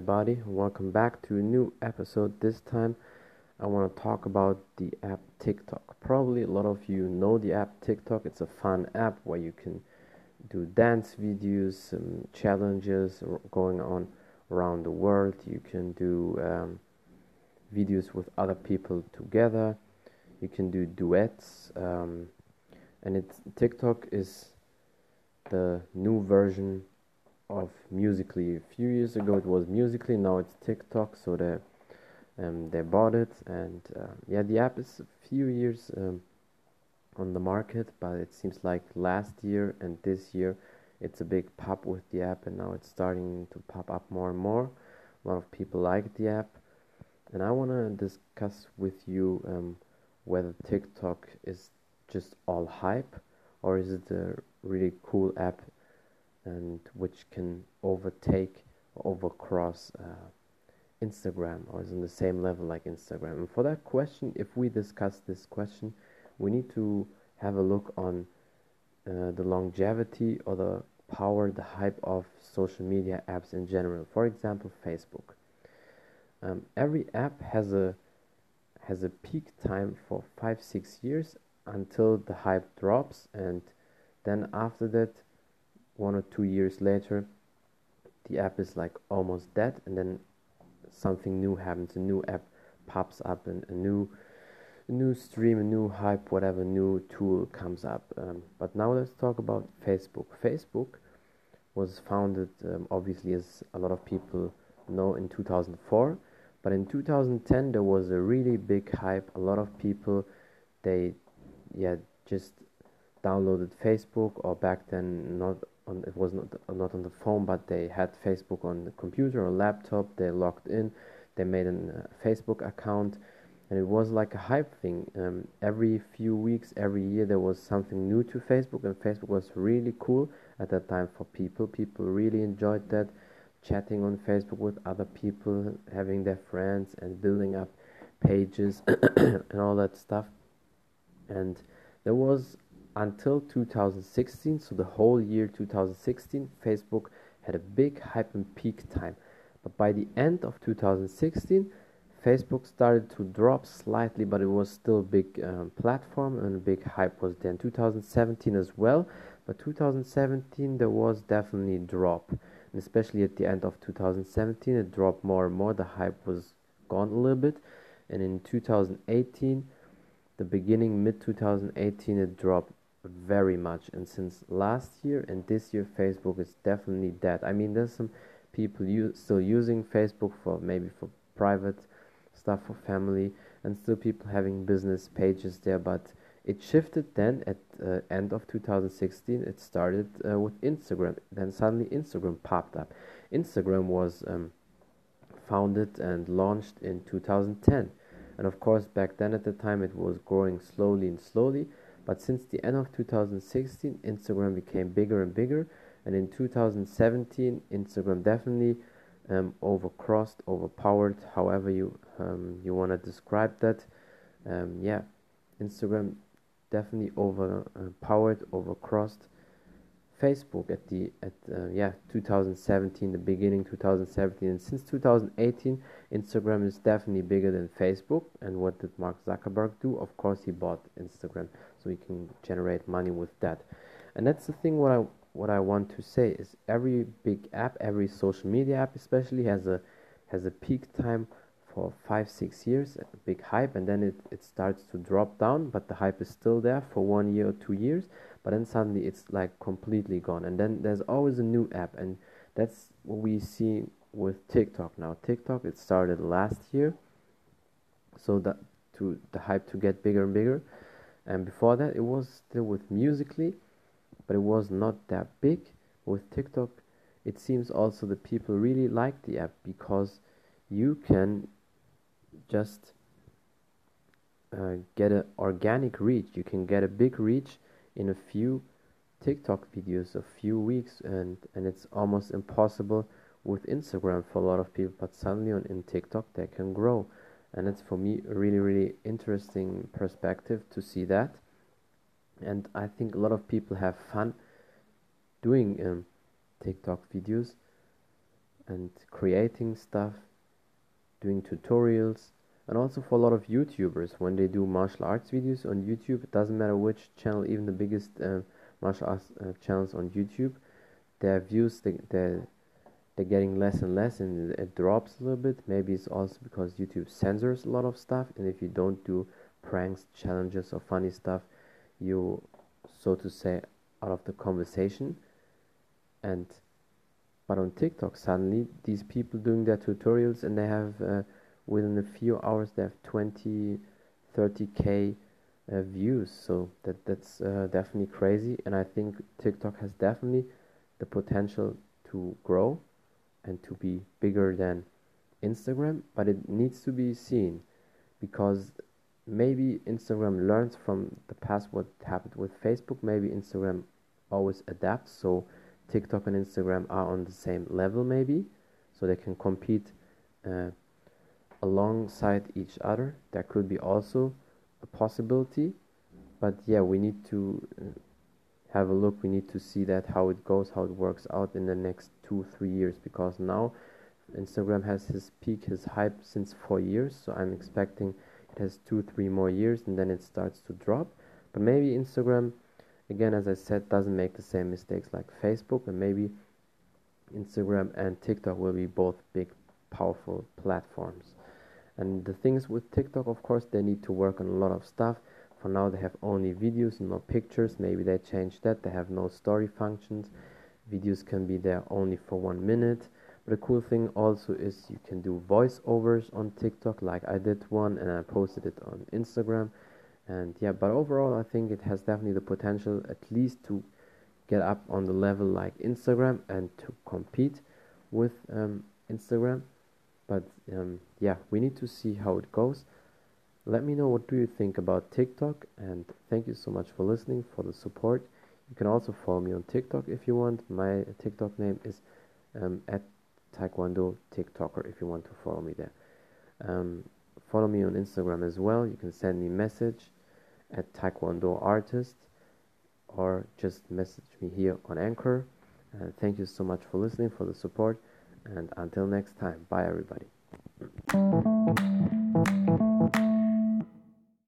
everybody. Welcome back to a new episode. This time, I want to talk about the app TikTok. Probably a lot of you know the app TikTok. It's a fun app where you can do dance videos, some challenges going on around the world. You can do um, videos with other people together. You can do duets. Um, and it's TikTok is the new version of Musical.ly. A few years ago it was Musical.ly, now it's TikTok. So they um, they bought it, and uh, yeah, the app is a few years um, on the market, but it seems like last year and this year it's a big pop with the app, and now it's starting to pop up more and more. A lot of people like the app, and I want to discuss with you um, whether TikTok is just all hype or is it a really cool app and which can overtake or overcross uh, Instagram or is on the same level like Instagram. And for that question, if we discuss this question, we need to have a look on uh, the longevity or the power, the hype of social media apps in general. For example, Facebook. Um, every app has a has a peak time for five six years until the hype drops, and then after that, one or two years later, the app is like almost dead, and then something new happens. A new app pops up, and a new a new stream, a new hype, whatever new tool comes up. Um, but now let's talk about Facebook. Facebook was founded, um, obviously, as a lot of people know, in 2004. But in 2010, there was a really big hype. A lot of people, they, yeah, just downloaded Facebook, or back then, not on, it was not not on the phone, but they had Facebook on the computer or laptop. They logged in, they made a uh, Facebook account, and it was like a hype thing. Um, every few weeks, every year, there was something new to Facebook, and Facebook was really cool at that time for people. People really enjoyed that chatting on Facebook with other people, having their friends, and building up pages and all that stuff. And there was until 2016, so the whole year 2016, Facebook had a big hype and peak time. But by the end of 2016, Facebook started to drop slightly, but it was still a big um, platform and a big hype was there. In 2017 as well, but 2017 there was definitely a drop, and especially at the end of 2017, it dropped more and more. The hype was gone a little bit, and in 2018, the beginning mid 2018, it dropped very much. And since last year and this year, Facebook is definitely dead. I mean, there's some people u- still using Facebook for maybe for private stuff for family, and still people having business pages there. But it shifted then at uh, end of 2016. It started uh, with Instagram. Then suddenly Instagram popped up. Instagram was um, founded and launched in 2010. And of course, back then at the time, it was growing slowly and slowly but since the end of 2016, Instagram became bigger and bigger. And in 2017, Instagram definitely um, overcrossed, overpowered, however you um, you want to describe that. Um, yeah, Instagram definitely overpowered, overcrossed Facebook at the at uh, yeah 2017, the beginning 2017, and since 2018, Instagram is definitely bigger than Facebook. And what did Mark Zuckerberg do? Of course, he bought Instagram, so he can generate money with that. And that's the thing. What I what I want to say is every big app, every social media app, especially has a has a peak time for five six years, a big hype, and then it, it starts to drop down, but the hype is still there for one year or two years but then suddenly it's like completely gone. And then there's always a new app and that's what we see with TikTok now. TikTok it started last year so that to the hype to get bigger and bigger. And before that it was still with Musical.ly but it was not that big. With TikTok it seems also that people really like the app because you can just uh, get an organic reach you can get a big reach in a few TikTok videos, a few weeks, and and it's almost impossible with Instagram for a lot of people. But suddenly on in TikTok they can grow, and it's for me a really really interesting perspective to see that. And I think a lot of people have fun doing um, TikTok videos. and creating stuff, doing tutorials, and also for a lot of YouTubers when they do martial arts videos on YouTube. It doesn't matter which channel, even the biggest uh, martial arts uh, channels on YouTube, their views they, they're, they're getting less and less, and it drops a little bit. Maybe it's also because YouTube censors a lot of stuff, and if you don't do pranks, challenges, or funny stuff, you so to say out of the conversation and but on TikTok suddenly these people doing their tutorials and they have uh, within a few hours they have 20 30k uh, views so that that's uh, definitely crazy and I think TikTok has definitely the potential to grow and to be bigger than Instagram but it needs to be seen because maybe Instagram learns from the past what happened with Facebook. Maybe Instagram always adapts. So TikTok and Instagram are on the same level, maybe, so they can compete uh, alongside each other. That could be also a possibility. But yeah, we need to uh, have a look. We need to see that how it goes, how it works out in the next two, three years. Because now Instagram has his peak, his hype since four years. So I'm expecting it has two three more years and then it starts to drop but maybe instagram again as i said doesn't make the same mistakes like facebook and maybe instagram and tiktok will be both big powerful platforms and the things with tiktok of course they need to work on a lot of stuff. For now they have only videos no pictures. Maybe they change that. They have no story functions. Videos can be there only for one minute. But the cool thing also is you can do voiceovers on TikTok, like I did one and I posted it on Instagram. And yeah, but overall, I think it has definitely the potential at least to get up on the level like Instagram and to compete with um, Instagram. But um, yeah, we need to see how it goes. Let me know what do you think about TikTok and thank you so much for listening for the support. You can also follow me on TikTok if you want. My TikTok name is um, at Taekwondo TikToker if you want to follow me there. Um, follow me on Instagram as well. You can send me message at Taekwondo Artist or just message me here on Anchor. And thank you so much for listening, for the support, and until next time, bye everybody.